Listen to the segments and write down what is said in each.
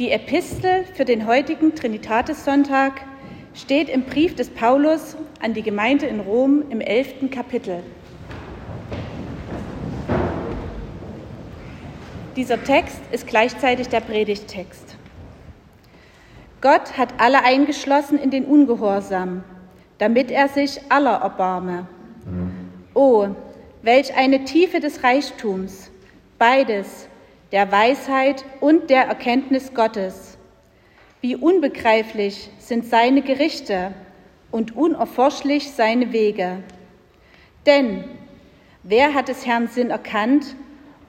Die Epistel für den heutigen Trinitatis-Sonntag steht im Brief des Paulus an die Gemeinde in Rom im elften Kapitel. Dieser Text ist gleichzeitig der Predigttext. Gott hat alle eingeschlossen in den Ungehorsam, damit er sich aller erbarme. Oh, welch eine Tiefe des Reichtums, beides, der Weisheit und der Erkenntnis Gottes. Wie unbegreiflich sind seine Gerichte und unerforschlich seine Wege. Denn wer hat des Herrn Sinn erkannt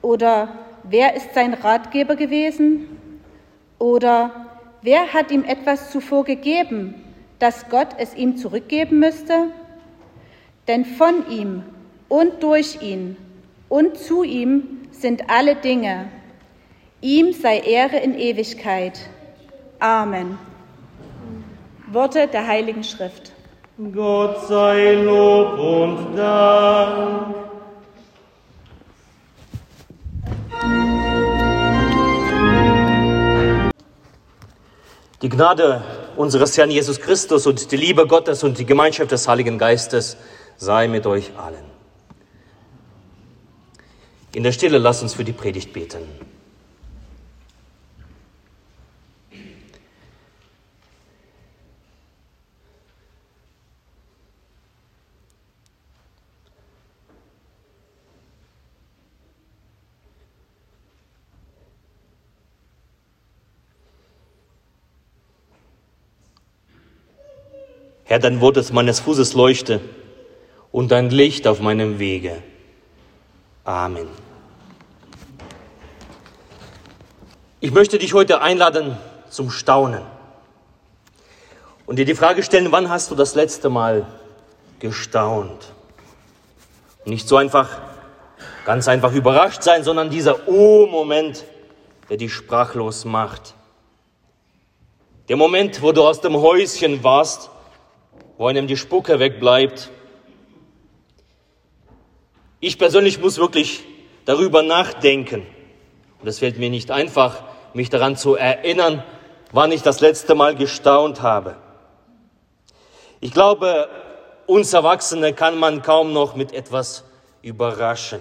oder wer ist sein Ratgeber gewesen? Oder wer hat ihm etwas zuvor gegeben, dass Gott es ihm zurückgeben müsste? Denn von ihm und durch ihn und zu ihm sind alle Dinge. Ihm sei Ehre in Ewigkeit. Amen. Worte der Heiligen Schrift. Gott sei Lob und Dank. Die Gnade unseres Herrn Jesus Christus und die Liebe Gottes und die Gemeinschaft des Heiligen Geistes sei mit euch allen. In der Stille lasst uns für die Predigt beten. Herr, dein Wort ist meines Fußes Leuchte und dein Licht auf meinem Wege. Amen. Ich möchte dich heute einladen zum Staunen und dir die Frage stellen, wann hast du das letzte Mal gestaunt? Nicht so einfach, ganz einfach überrascht sein, sondern dieser Oh-Moment, der dich sprachlos macht. Der Moment, wo du aus dem Häuschen warst wo einem die Spucke wegbleibt. Ich persönlich muss wirklich darüber nachdenken. Und es fällt mir nicht einfach, mich daran zu erinnern, wann ich das letzte Mal gestaunt habe. Ich glaube, uns Erwachsene kann man kaum noch mit etwas überraschen.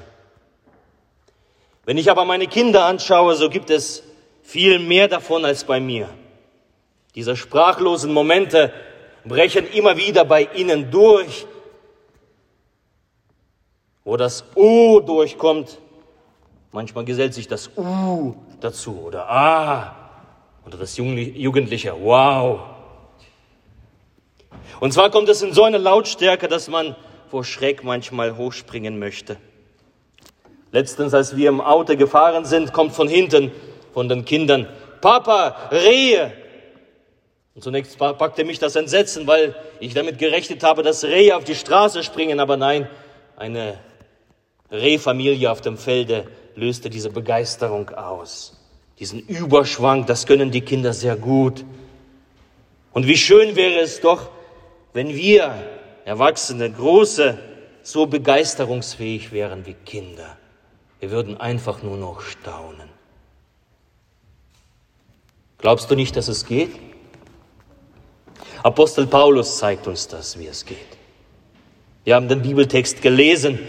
Wenn ich aber meine Kinder anschaue, so gibt es viel mehr davon als bei mir. Diese sprachlosen Momente, brechen immer wieder bei ihnen durch. Wo das U durchkommt, manchmal gesellt sich das U dazu oder A oder das Jugendliche Wow. Und zwar kommt es in so eine Lautstärke, dass man vor Schreck manchmal hochspringen möchte. Letztens, als wir im Auto gefahren sind, kommt von hinten von den Kindern, Papa, Rehe. Und zunächst packte mich das Entsetzen, weil ich damit gerechnet habe, dass Rehe auf die Straße springen, aber nein, eine Rehfamilie auf dem Felde löste diese Begeisterung aus. Diesen Überschwang, das können die Kinder sehr gut. Und wie schön wäre es doch, wenn wir Erwachsene, Große, so begeisterungsfähig wären wie Kinder. Wir würden einfach nur noch staunen. Glaubst du nicht, dass es geht? Apostel Paulus zeigt uns das, wie es geht. Wir haben den Bibeltext gelesen.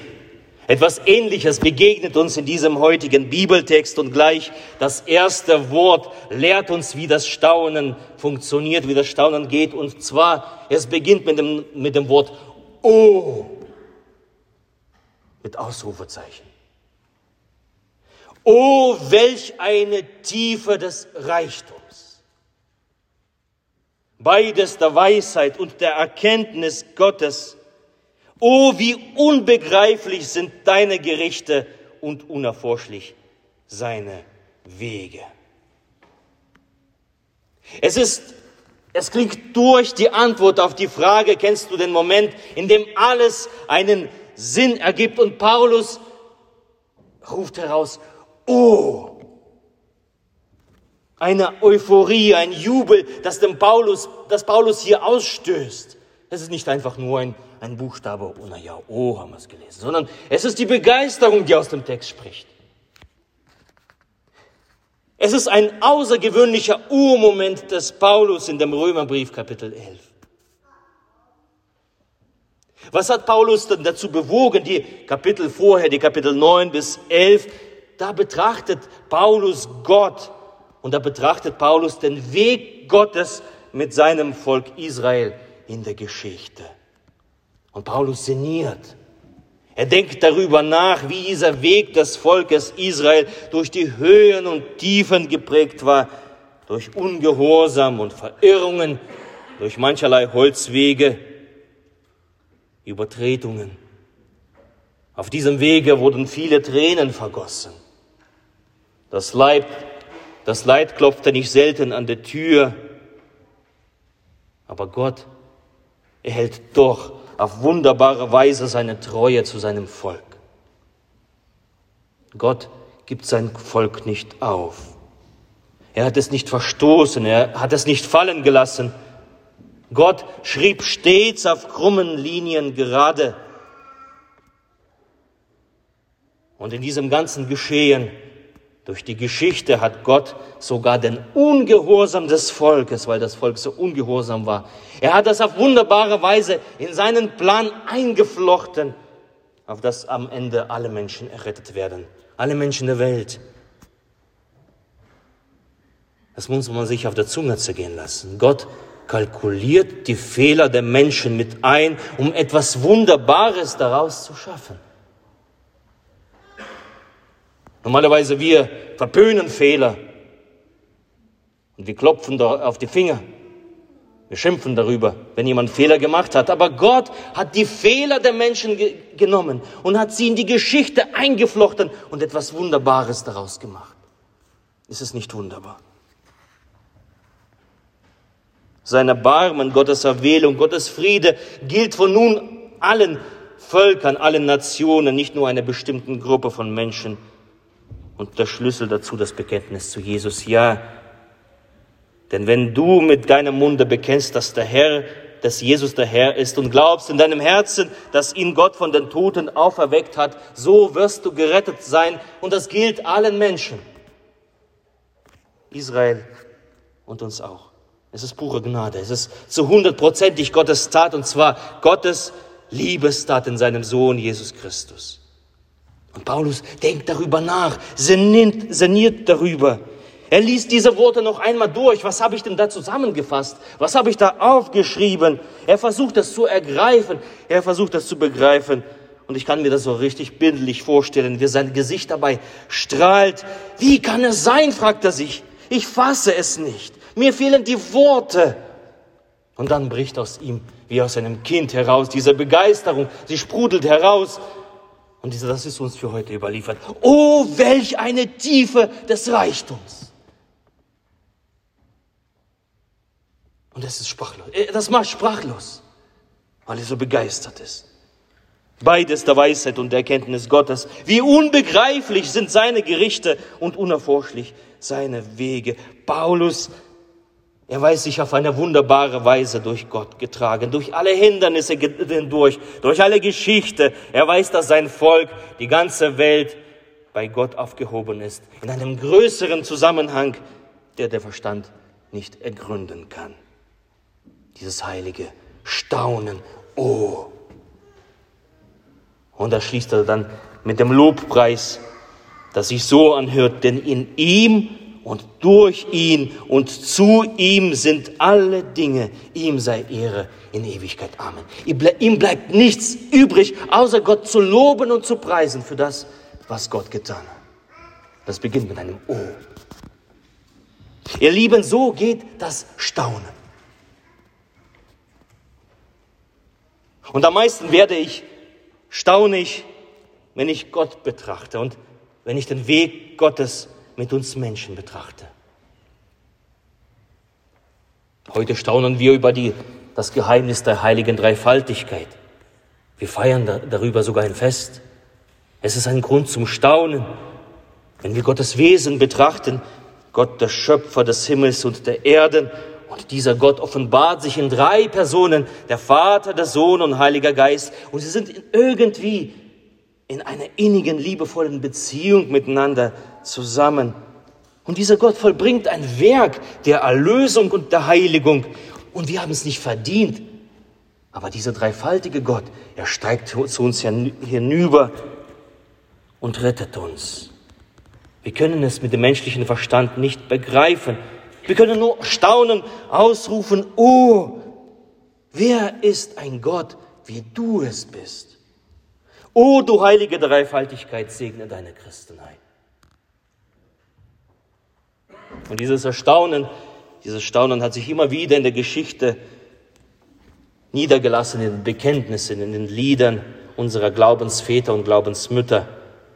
Etwas Ähnliches begegnet uns in diesem heutigen Bibeltext und gleich das erste Wort lehrt uns, wie das Staunen funktioniert, wie das Staunen geht. Und zwar, es beginnt mit dem, mit dem Wort Oh, mit Ausrufezeichen. Oh, welch eine Tiefe des Reichtums beides der Weisheit und der Erkenntnis Gottes. Oh, wie unbegreiflich sind deine Gerichte und unerforschlich seine Wege. Es ist, es klingt durch die Antwort auf die Frage, kennst du den Moment, in dem alles einen Sinn ergibt und Paulus ruft heraus, oh, eine Euphorie, ein Jubel, das dem Paulus, das Paulus hier ausstößt. Es ist nicht einfach nur ein, ein Buchstabe, oh na ja, oh, haben wir es gelesen, sondern es ist die Begeisterung, die aus dem Text spricht. Es ist ein außergewöhnlicher Urmoment des Paulus in dem Römerbrief Kapitel 11. Was hat Paulus denn dazu bewogen, die Kapitel vorher, die Kapitel 9 bis 11, da betrachtet Paulus Gott und da betrachtet Paulus den Weg Gottes mit seinem Volk Israel in der Geschichte. Und Paulus sinniert. Er denkt darüber nach, wie dieser Weg des Volkes Israel durch die Höhen und Tiefen geprägt war, durch Ungehorsam und Verirrungen, durch mancherlei Holzwege, Übertretungen. Auf diesem Wege wurden viele Tränen vergossen. Das Leid, das Leid klopfte nicht selten an der Tür, aber Gott erhält doch auf wunderbare Weise seine Treue zu seinem Volk. Gott gibt sein Volk nicht auf. Er hat es nicht verstoßen, er hat es nicht fallen gelassen. Gott schrieb stets auf krummen Linien gerade. Und in diesem ganzen Geschehen durch die Geschichte hat Gott sogar den Ungehorsam des Volkes, weil das Volk so ungehorsam war, er hat das auf wunderbare Weise in seinen Plan eingeflochten, auf dass am Ende alle Menschen errettet werden, alle Menschen der Welt. Das muss man sich auf der Zunge zergehen lassen. Gott kalkuliert die Fehler der Menschen mit ein, um etwas Wunderbares daraus zu schaffen. Normalerweise wir verpönen Fehler und wir klopfen da auf die Finger. Wir schimpfen darüber, wenn jemand Fehler gemacht hat. Aber Gott hat die Fehler der Menschen ge genommen und hat sie in die Geschichte eingeflochten und etwas Wunderbares daraus gemacht. Ist es nicht wunderbar? Sein Erbarmen, Gottes Erwählung, Gottes Friede gilt von nun allen Völkern, allen Nationen, nicht nur einer bestimmten Gruppe von Menschen. Und der Schlüssel dazu das Bekenntnis zu Jesus. Ja, denn wenn du mit deinem Munde bekennst, dass der Herr, dass Jesus der Herr ist und glaubst in deinem Herzen, dass ihn Gott von den Toten auferweckt hat, so wirst du gerettet sein. Und das gilt allen Menschen. Israel und uns auch. Es ist pure Gnade. Es ist zu hundertprozentig Gottes Tat und zwar Gottes Liebestat in seinem Sohn Jesus Christus. Und Paulus denkt darüber nach, sinniert, sinniert darüber. Er liest diese Worte noch einmal durch. Was habe ich denn da zusammengefasst? Was habe ich da aufgeschrieben? Er versucht das zu ergreifen. Er versucht das zu begreifen. Und ich kann mir das so richtig bildlich vorstellen, wie sein Gesicht dabei strahlt. Wie kann es sein, fragt er sich. Ich fasse es nicht. Mir fehlen die Worte. Und dann bricht aus ihm, wie aus einem Kind heraus, diese Begeisterung. Sie sprudelt heraus. Und das ist uns für heute überliefert. Oh, welch eine Tiefe des Reichtums. Und das ist sprachlos. Äh, das macht sprachlos, weil er so begeistert ist. Beides der Weisheit und der Erkenntnis Gottes. Wie unbegreiflich sind seine Gerichte und unerforschlich seine Wege. Paulus er weiß sich auf eine wunderbare Weise durch Gott getragen, durch alle Hindernisse hindurch, durch alle Geschichte. Er weiß, dass sein Volk, die ganze Welt bei Gott aufgehoben ist, in einem größeren Zusammenhang, der der Verstand nicht ergründen kann. Dieses heilige Staunen, oh. Und da schließt er dann mit dem Lobpreis, das sich so anhört, denn in ihm und durch ihn und zu ihm sind alle Dinge. Ihm sei Ehre in Ewigkeit. Amen. Ihm bleibt nichts übrig, außer Gott zu loben und zu preisen für das, was Gott getan hat. Das beginnt mit einem O. Ihr Lieben, so geht das Staunen. Und am meisten werde ich staunig, wenn ich Gott betrachte und wenn ich den Weg Gottes mit uns Menschen betrachte. Heute staunen wir über die, das Geheimnis der heiligen Dreifaltigkeit. Wir feiern da, darüber sogar ein Fest. Es ist ein Grund zum Staunen, wenn wir Gottes Wesen betrachten, Gott der Schöpfer des Himmels und der Erden. Und dieser Gott offenbart sich in drei Personen, der Vater, der Sohn und Heiliger Geist. Und sie sind irgendwie in einer innigen, liebevollen Beziehung miteinander zusammen. Und dieser Gott vollbringt ein Werk der Erlösung und der Heiligung. Und wir haben es nicht verdient. Aber dieser dreifaltige Gott, er steigt zu uns hinüber und rettet uns. Wir können es mit dem menschlichen Verstand nicht begreifen. Wir können nur staunen, ausrufen, oh, wer ist ein Gott, wie du es bist? Oh, du heilige Dreifaltigkeit, segne deine Christenheit. Und dieses Erstaunen, dieses Staunen hat sich immer wieder in der Geschichte niedergelassen in den Bekenntnissen, in den Liedern unserer Glaubensväter und Glaubensmütter.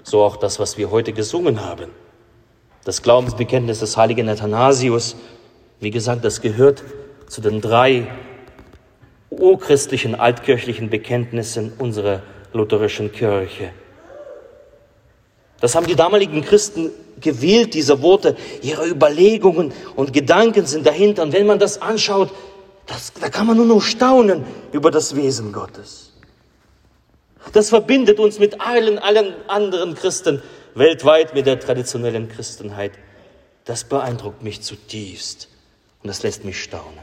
So auch das, was wir heute gesungen haben. Das Glaubensbekenntnis des heiligen Athanasius, wie gesagt, das gehört zu den drei urchristlichen altkirchlichen Bekenntnissen unserer lutherischen Kirche. Das haben die damaligen Christen gewählt, diese Worte. Ihre Überlegungen und Gedanken sind dahinter. Und wenn man das anschaut, das, da kann man nur noch staunen über das Wesen Gottes. Das verbindet uns mit allen, allen anderen Christen weltweit, mit der traditionellen Christenheit. Das beeindruckt mich zutiefst und das lässt mich staunen.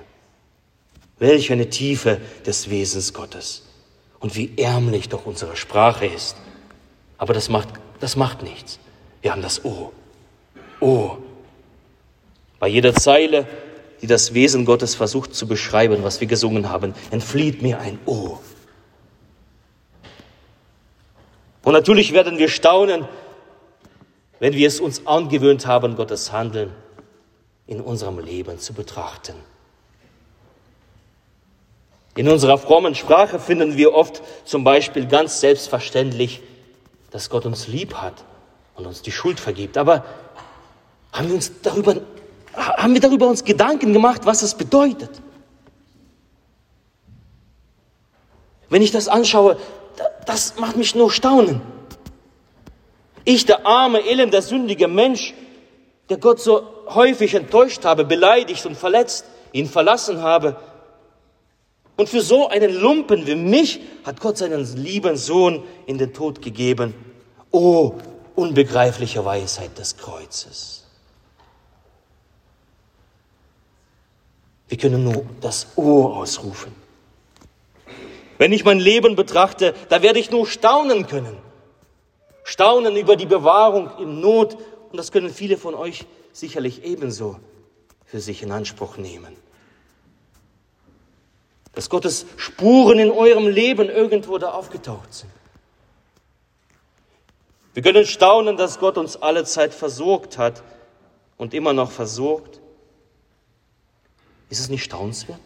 Welch eine Tiefe des Wesens Gottes und wie ärmlich doch unsere Sprache ist. Aber das macht, das macht nichts. Wir haben das O. O. Bei jeder Zeile die das Wesen Gottes versucht zu beschreiben, was wir gesungen haben, entflieht mir ein O. Und natürlich werden wir staunen, wenn wir es uns angewöhnt haben, Gottes Handeln in unserem Leben zu betrachten. In unserer frommen Sprache finden wir oft zum Beispiel ganz selbstverständlich, dass Gott uns lieb hat und uns die Schuld vergibt. Aber haben wir uns darüber haben wir darüber uns Gedanken gemacht, was es bedeutet? Wenn ich das anschaue, das macht mich nur staunen. Ich, der arme, elende, sündige Mensch, der Gott so häufig enttäuscht habe, beleidigt und verletzt, ihn verlassen habe. Und für so einen Lumpen wie mich hat Gott seinen lieben Sohn in den Tod gegeben. Oh, unbegreifliche Weisheit des Kreuzes. Wir können nur das O ausrufen. Wenn ich mein Leben betrachte, da werde ich nur staunen können. Staunen über die Bewahrung in Not. Und das können viele von euch sicherlich ebenso für sich in Anspruch nehmen. Dass Gottes Spuren in eurem Leben irgendwo da aufgetaucht sind. Wir können staunen, dass Gott uns alle Zeit versorgt hat und immer noch versorgt. Ist es nicht staunenswert?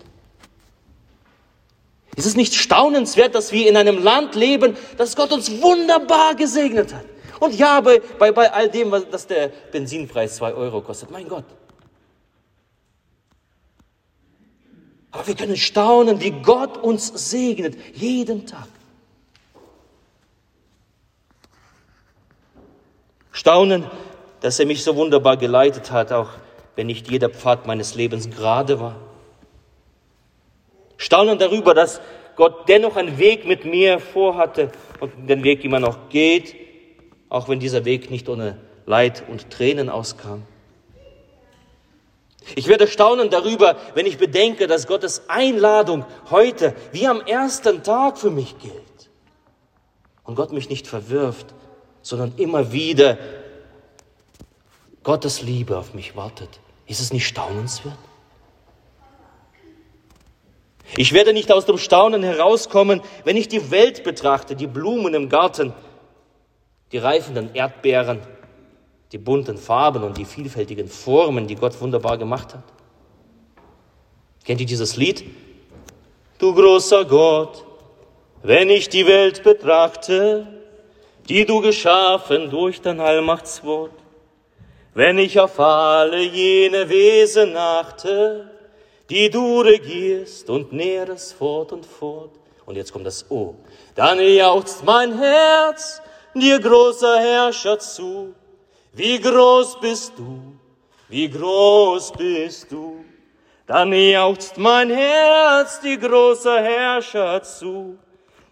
Ist es nicht staunenswert, dass wir in einem Land leben, das Gott uns wunderbar gesegnet hat? Und ja, bei, bei, bei all dem, was, dass der Benzinpreis zwei Euro kostet, mein Gott. Aber wir können staunen, wie Gott uns segnet, jeden Tag. Staunen, dass er mich so wunderbar geleitet hat, auch wenn nicht jeder Pfad meines Lebens gerade war. Staunen darüber, dass Gott dennoch einen Weg mit mir vorhatte und den Weg immer noch geht, auch wenn dieser Weg nicht ohne Leid und Tränen auskam. Ich werde staunen darüber, wenn ich bedenke, dass Gottes Einladung heute wie am ersten Tag für mich gilt. Und Gott mich nicht verwirft, sondern immer wieder Gottes Liebe auf mich wartet. Ist es nicht staunenswert? Ich werde nicht aus dem Staunen herauskommen, wenn ich die Welt betrachte, die Blumen im Garten, die reifenden Erdbeeren, die bunten Farben und die vielfältigen Formen, die Gott wunderbar gemacht hat. Kennt ihr dieses Lied? Du großer Gott, wenn ich die Welt betrachte, die du geschaffen durch dein Allmachtswort, wenn ich auf alle jene Wesen achte, die du regierst und nährst fort und fort. Und jetzt kommt das O. Dann jauchzt mein Herz dir großer Herrscher zu. Wie groß bist du, wie groß bist du. Dann jauchzt mein Herz dir großer Herrscher zu.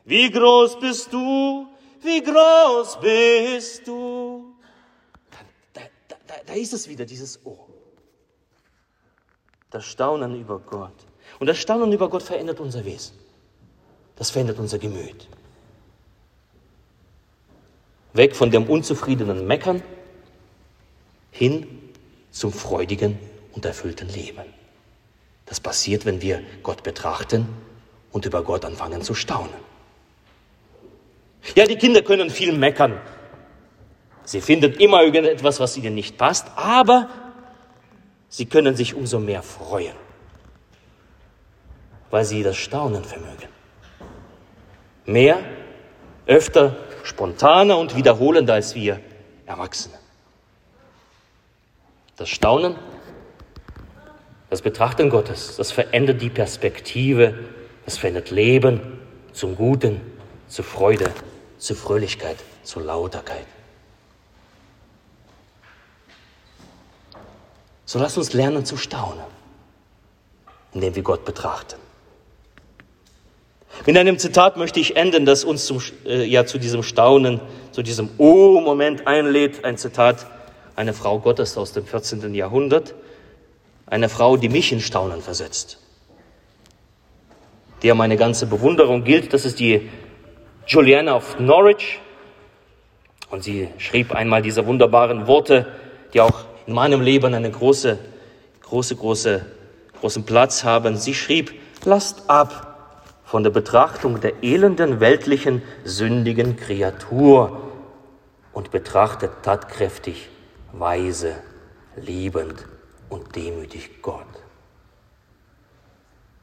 Wie groß bist du, wie groß bist du da, da, da ist es wieder, dieses Ohr. Das Staunen über Gott. Und das Staunen über Gott verändert unser Wesen. Das verändert unser Gemüt. Weg von dem unzufriedenen Meckern hin zum freudigen und erfüllten Leben. Das passiert, wenn wir Gott betrachten und über Gott anfangen zu staunen. Ja, die Kinder können viel meckern. Sie finden immer irgendetwas, was ihnen nicht passt, aber sie können sich umso mehr freuen, weil sie das Staunen vermögen. Mehr, öfter, spontaner und wiederholender als wir Erwachsene. Das Staunen, das Betrachten Gottes, das verändert die Perspektive, das verändert Leben zum Guten, zur Freude, zur Fröhlichkeit, zur Lauterkeit. So lass uns lernen zu staunen, indem wir Gott betrachten. Mit einem Zitat möchte ich enden, das uns zum, äh, ja, zu diesem Staunen, zu diesem Oh-Moment einlädt. Ein Zitat einer Frau Gottes aus dem 14. Jahrhundert. Eine Frau, die mich in Staunen versetzt. Der meine ganze Bewunderung gilt. Das ist die Juliana of Norwich. Und sie schrieb einmal diese wunderbaren Worte, die auch in meinem Leben einen große, große, große, großen Platz haben. Sie schrieb, lasst ab von der Betrachtung der elenden, weltlichen, sündigen Kreatur und betrachtet tatkräftig, weise, liebend und demütig Gott.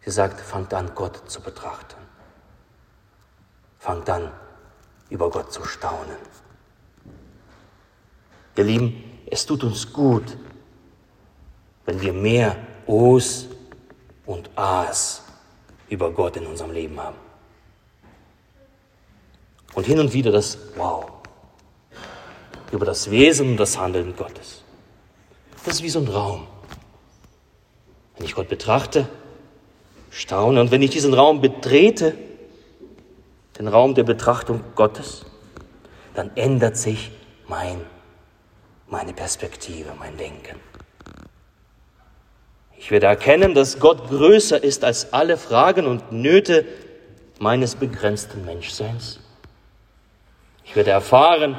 Sie sagt, fangt an, Gott zu betrachten. Fangt an, über Gott zu staunen. Ihr Lieben, es tut uns gut, wenn wir mehr Os und As über Gott in unserem Leben haben. Und hin und wieder das Wow über das Wesen und das Handeln Gottes. Das ist wie so ein Raum. Wenn ich Gott betrachte, staune und wenn ich diesen Raum betrete, den Raum der Betrachtung Gottes, dann ändert sich mein, meine Perspektive, mein Denken. Ich werde erkennen, dass Gott größer ist als alle Fragen und Nöte meines begrenzten Menschseins. Ich werde erfahren,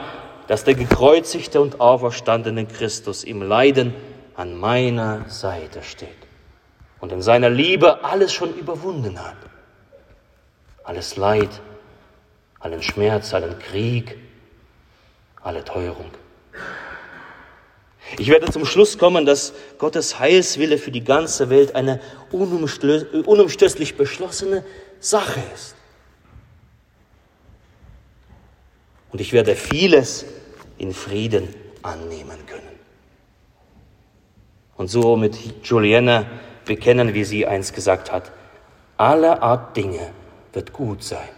dass der gekreuzigte und auferstandene Christus im Leiden an meiner Seite steht und in seiner Liebe alles schon überwunden hat. Alles Leid, allen Schmerz, allen Krieg, alle Teuerung. Ich werde zum Schluss kommen, dass Gottes Heilswille für die ganze Welt eine unumstößlich beschlossene Sache ist. Und ich werde vieles in Frieden annehmen können. Und so mit Juliana bekennen, wie sie einst gesagt hat, alle Art Dinge wird gut sein.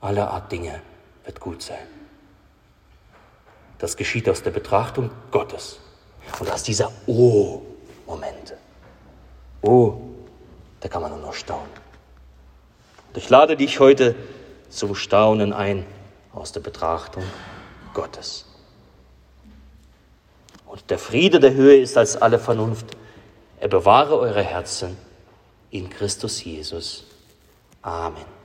Alle Art Dinge wird gut sein. Das geschieht aus der Betrachtung Gottes und aus dieser Oh-Momente. Oh, da kann man nur noch staunen. Und ich lade dich heute zum Staunen ein aus der Betrachtung Gottes. Und der Friede der Höhe ist als alle Vernunft. Er bewahre eure Herzen in Christus Jesus. Amen.